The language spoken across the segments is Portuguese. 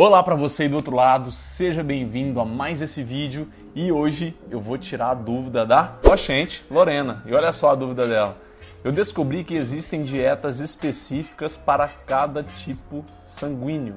Olá para você aí do outro lado, seja bem-vindo a mais esse vídeo e hoje eu vou tirar a dúvida da paciente Lorena. E olha só a dúvida dela. Eu descobri que existem dietas específicas para cada tipo sanguíneo.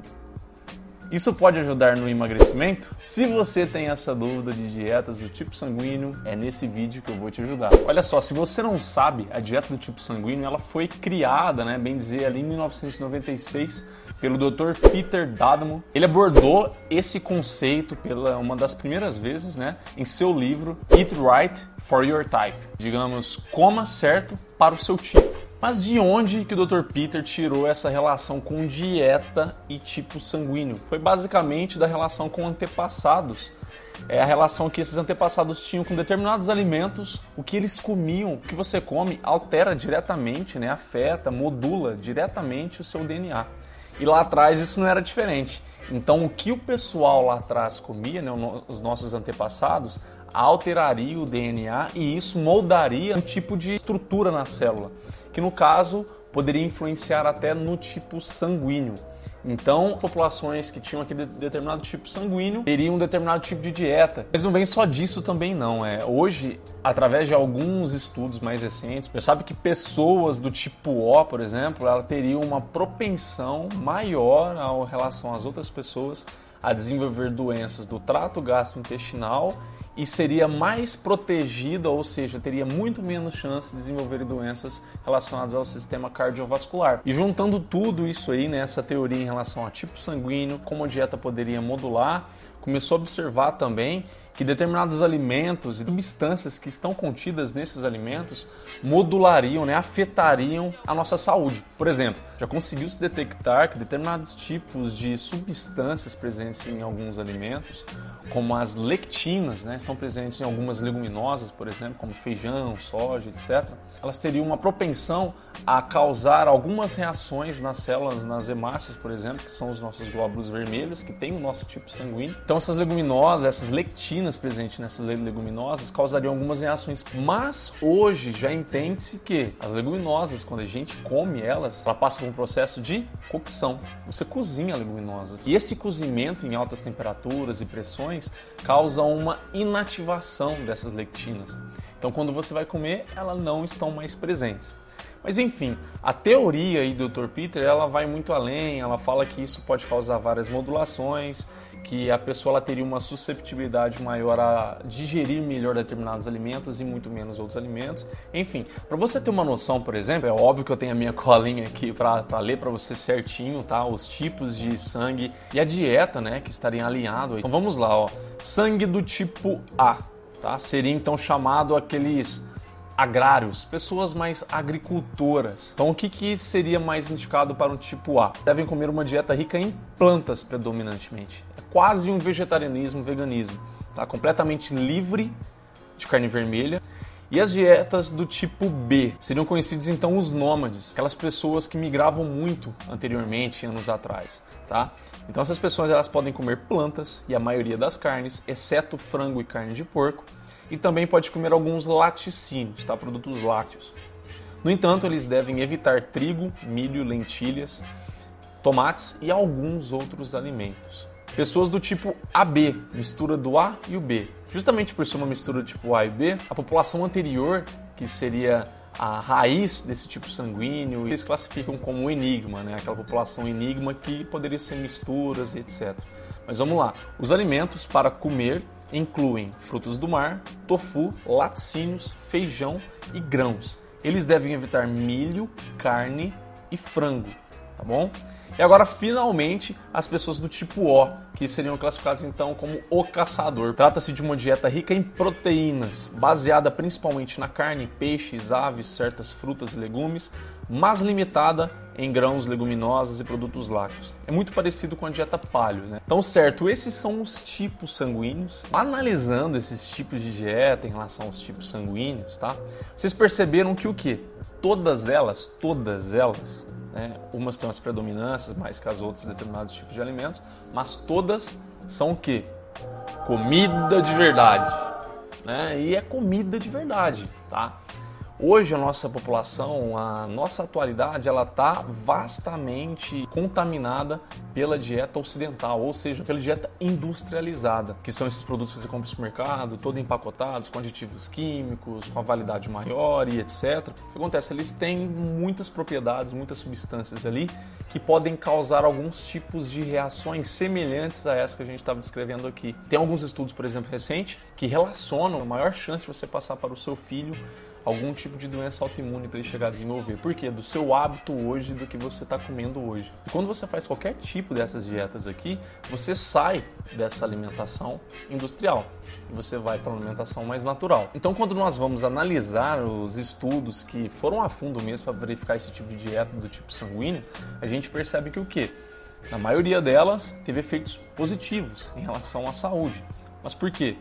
Isso pode ajudar no emagrecimento? Se você tem essa dúvida de dietas do tipo sanguíneo, é nesse vídeo que eu vou te ajudar. Olha só, se você não sabe, a dieta do tipo sanguíneo ela foi criada, né, bem dizer, ali em 1996 pelo Dr. Peter Dadmo. Ele abordou esse conceito pela uma das primeiras vezes, né, em seu livro Eat Right for Your Type. Digamos, coma certo para o seu tipo. Mas de onde que o Dr. Peter tirou essa relação com dieta e tipo sanguíneo? Foi basicamente da relação com antepassados. É a relação que esses antepassados tinham com determinados alimentos, o que eles comiam, o que você come altera diretamente, né, afeta, modula diretamente o seu DNA. E lá atrás isso não era diferente. Então o que o pessoal lá atrás comia, né, os nossos antepassados, alteraria o DNA e isso moldaria um tipo de estrutura na célula, que no caso poderia influenciar até no tipo sanguíneo. Então, populações que tinham aquele determinado tipo sanguíneo teriam um determinado tipo de dieta. Mas não vem só disso também não. É hoje, através de alguns estudos mais recentes, você sabe que pessoas do tipo O, por exemplo, ela teriam uma propensão maior em relação às outras pessoas a desenvolver doenças do trato gastrointestinal e seria mais protegida, ou seja, teria muito menos chance de desenvolver doenças relacionadas ao sistema cardiovascular. E juntando tudo isso aí, nessa né, teoria em relação a tipo sanguíneo, como a dieta poderia modular, começou a observar também que determinados alimentos e substâncias que estão contidas nesses alimentos modulariam, né, afetariam a nossa saúde. Por exemplo, já conseguiu se detectar que determinados tipos de substâncias presentes em alguns alimentos, como as lectinas, né, estão presentes em algumas leguminosas, por exemplo, como feijão, soja, etc. Elas teriam uma propensão a causar algumas reações nas células, nas hemácias, por exemplo, que são os nossos glóbulos vermelhos, que têm o nosso tipo sanguíneo. Então essas leguminosas, essas lectinas presentes nessas leguminosas causariam algumas reações. Mas hoje já entende-se que as leguminosas, quando a gente come elas, ela passa por um processo de cocção. Você cozinha a leguminosa. E esse cozimento em altas temperaturas e pressões causa uma inativação dessas lectinas. Então quando você vai comer, elas não estão mais presentes. Mas enfim, a teoria aí do Dr. Peter, ela vai muito além, ela fala que isso pode causar várias modulações, que a pessoa ela teria uma susceptibilidade maior a digerir melhor determinados alimentos e muito menos outros alimentos. Enfim, para você ter uma noção, por exemplo, é óbvio que eu tenho a minha colinha aqui para ler para você certinho, tá? Os tipos de sangue e a dieta, né, que estariam alinhados. Então vamos lá, ó. Sangue do tipo A, tá? Seria então chamado aqueles agrários, pessoas mais agricultoras. Então, o que, que seria mais indicado para um tipo A? Devem comer uma dieta rica em plantas predominantemente. É quase um vegetarianismo, veganismo. Tá? Completamente livre de carne vermelha. E as dietas do tipo B seriam conhecidos então os nômades, aquelas pessoas que migravam muito anteriormente, anos atrás, tá? Então essas pessoas elas podem comer plantas e a maioria das carnes, exceto frango e carne de porco, e também pode comer alguns laticínios, tá? produtos lácteos. No entanto, eles devem evitar trigo, milho, lentilhas, tomates e alguns outros alimentos. Pessoas do tipo AB, mistura do A e o B. Justamente por ser uma mistura do tipo A e B, a população anterior, que seria a raiz desse tipo sanguíneo, eles classificam como enigma, né? aquela população enigma que poderia ser misturas e etc. Mas vamos lá, os alimentos para comer incluem frutos do mar, tofu, laticínios, feijão e grãos. Eles devem evitar milho, carne e frango, tá bom? E agora, finalmente, as pessoas do tipo O, que seriam classificadas então como o caçador. Trata-se de uma dieta rica em proteínas, baseada principalmente na carne, peixes, aves, certas frutas e legumes, mas limitada em grãos, leguminosas e produtos lácteos. É muito parecido com a dieta paleo, né? Então, certo, esses são os tipos sanguíneos. Analisando esses tipos de dieta em relação aos tipos sanguíneos, tá? Vocês perceberam que o que? Todas elas, todas elas, né? Umas têm as predominâncias mais que as outras determinados tipos de alimentos, mas todas são o que? Comida de verdade. Né? E é comida de verdade, tá? Hoje a nossa população, a nossa atualidade, ela está vastamente contaminada pela dieta ocidental, ou seja, pela dieta industrializada, que são esses produtos que você compra no supermercado, todo empacotados, com aditivos químicos, com a validade maior e etc. O que acontece? Eles têm muitas propriedades, muitas substâncias ali que podem causar alguns tipos de reações semelhantes a essa que a gente estava descrevendo aqui. Tem alguns estudos, por exemplo, recentes, que relacionam a maior chance de você passar para o seu filho algum tipo de doença autoimune para ele chegar a desenvolver. Por quê? Do seu hábito hoje, do que você está comendo hoje. E quando você faz qualquer tipo dessas dietas aqui, você sai dessa alimentação industrial e você vai para uma alimentação mais natural. Então, quando nós vamos analisar os estudos que foram a fundo mesmo para verificar esse tipo de dieta do tipo sanguíneo, a gente percebe que o quê? Na maioria delas teve efeitos positivos em relação à saúde. Mas por quê?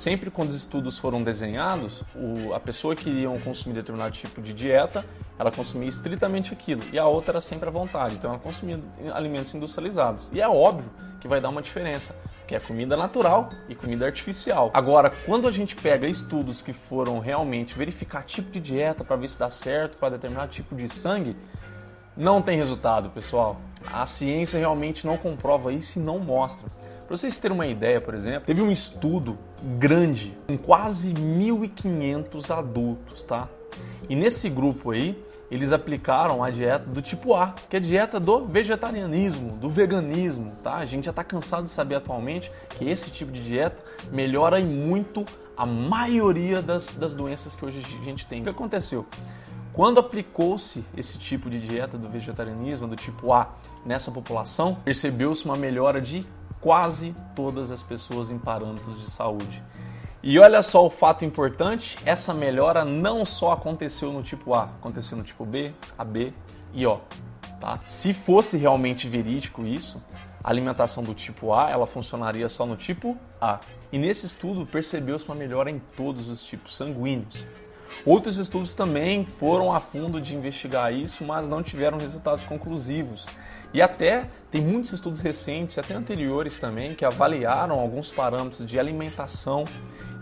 Sempre quando os estudos foram desenhados, o, a pessoa que iria consumir determinado tipo de dieta, ela consumia estritamente aquilo, e a outra era sempre à vontade, então ela consumia alimentos industrializados. E é óbvio que vai dar uma diferença, que é comida natural e comida artificial. Agora, quando a gente pega estudos que foram realmente verificar tipo de dieta para ver se dá certo para determinado tipo de sangue, não tem resultado, pessoal. A ciência realmente não comprova isso e não mostra. Para vocês terem uma ideia, por exemplo, teve um estudo grande com quase 1.500 adultos, tá? E nesse grupo aí, eles aplicaram a dieta do tipo A, que é a dieta do vegetarianismo, do veganismo, tá? A gente já está cansado de saber atualmente que esse tipo de dieta melhora em muito a maioria das, das doenças que hoje a gente tem. O que aconteceu? Quando aplicou-se esse tipo de dieta do vegetarianismo, do tipo A, nessa população, percebeu-se uma melhora de quase todas as pessoas em parâmetros de saúde. E olha só o fato importante: essa melhora não só aconteceu no tipo A, aconteceu no tipo B, AB e O. Tá? Se fosse realmente verídico isso, a alimentação do tipo A ela funcionaria só no tipo A. E nesse estudo percebeu-se uma melhora em todos os tipos sanguíneos. Outros estudos também foram a fundo de investigar isso, mas não tiveram resultados conclusivos. E até tem muitos estudos recentes, até anteriores também, que avaliaram alguns parâmetros de alimentação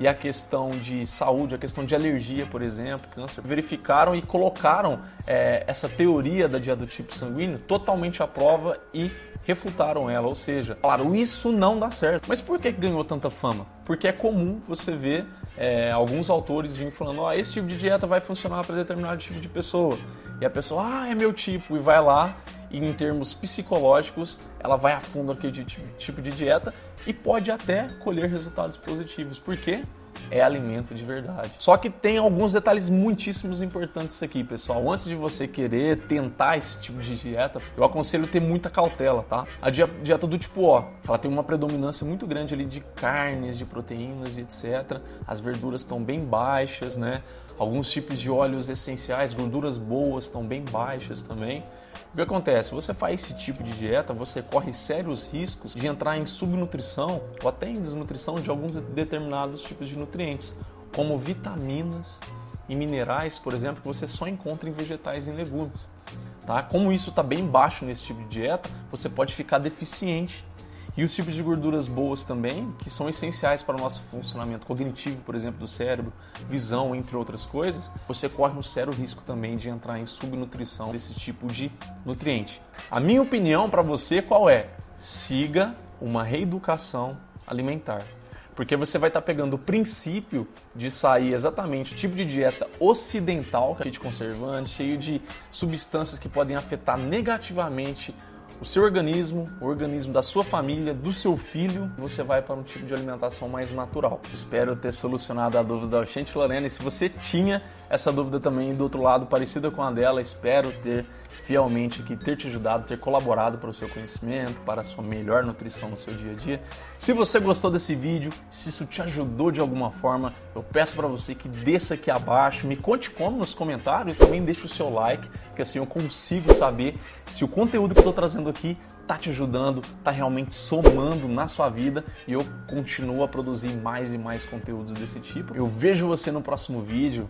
e a questão de saúde, a questão de alergia, por exemplo, câncer, verificaram e colocaram é, essa teoria da dieta do tipo sanguíneo totalmente à prova e refutaram ela, ou seja, falaram isso não dá certo. Mas por que ganhou tanta fama? Porque é comum você ver é, alguns autores virem falando, ó, esse tipo de dieta vai funcionar para determinado tipo de pessoa. E a pessoa, ah, é meu tipo, e vai lá e em termos psicológicos ela vai a fundo naquele tipo de dieta e pode até colher resultados positivos. Por quê? É alimento de verdade. Só que tem alguns detalhes muitíssimos importantes aqui, pessoal. Antes de você querer tentar esse tipo de dieta, eu aconselho ter muita cautela, tá? A dieta do tipo O, ela tem uma predominância muito grande ali de carnes, de proteínas e etc. As verduras estão bem baixas, né? Alguns tipos de óleos essenciais, gorduras boas estão bem baixas também. O que acontece? Você faz esse tipo de dieta, você corre sérios riscos de entrar em subnutrição ou até em desnutrição de alguns determinados tipos de nutrientes, como vitaminas e minerais, por exemplo, que você só encontra em vegetais e legumes. Tá? Como isso está bem baixo nesse tipo de dieta, você pode ficar deficiente e os tipos de gorduras boas também, que são essenciais para o nosso funcionamento cognitivo, por exemplo, do cérebro, visão, entre outras coisas, você corre um sério risco também de entrar em subnutrição desse tipo de nutriente. A minha opinião para você qual é? Siga uma reeducação alimentar. Porque você vai estar tá pegando o princípio de sair exatamente o tipo de dieta ocidental, cheio de conservantes, cheio de substâncias que podem afetar negativamente o seu organismo, o organismo da sua família, do seu filho, você vai para um tipo de alimentação mais natural. Espero ter solucionado a dúvida da gente, Lorena. E se você tinha essa dúvida também do outro lado, parecida com a dela, espero ter fielmente aqui, ter te ajudado, ter colaborado para o seu conhecimento, para a sua melhor nutrição no seu dia a dia. Se você gostou desse vídeo, se isso te ajudou de alguma forma, eu peço para você que desça aqui abaixo, me conte como nos comentários, também deixe o seu like, que assim eu consigo saber se o conteúdo que eu estou trazendo aqui tá te ajudando, tá realmente somando na sua vida e eu continuo a produzir mais e mais conteúdos desse tipo. Eu vejo você no próximo vídeo.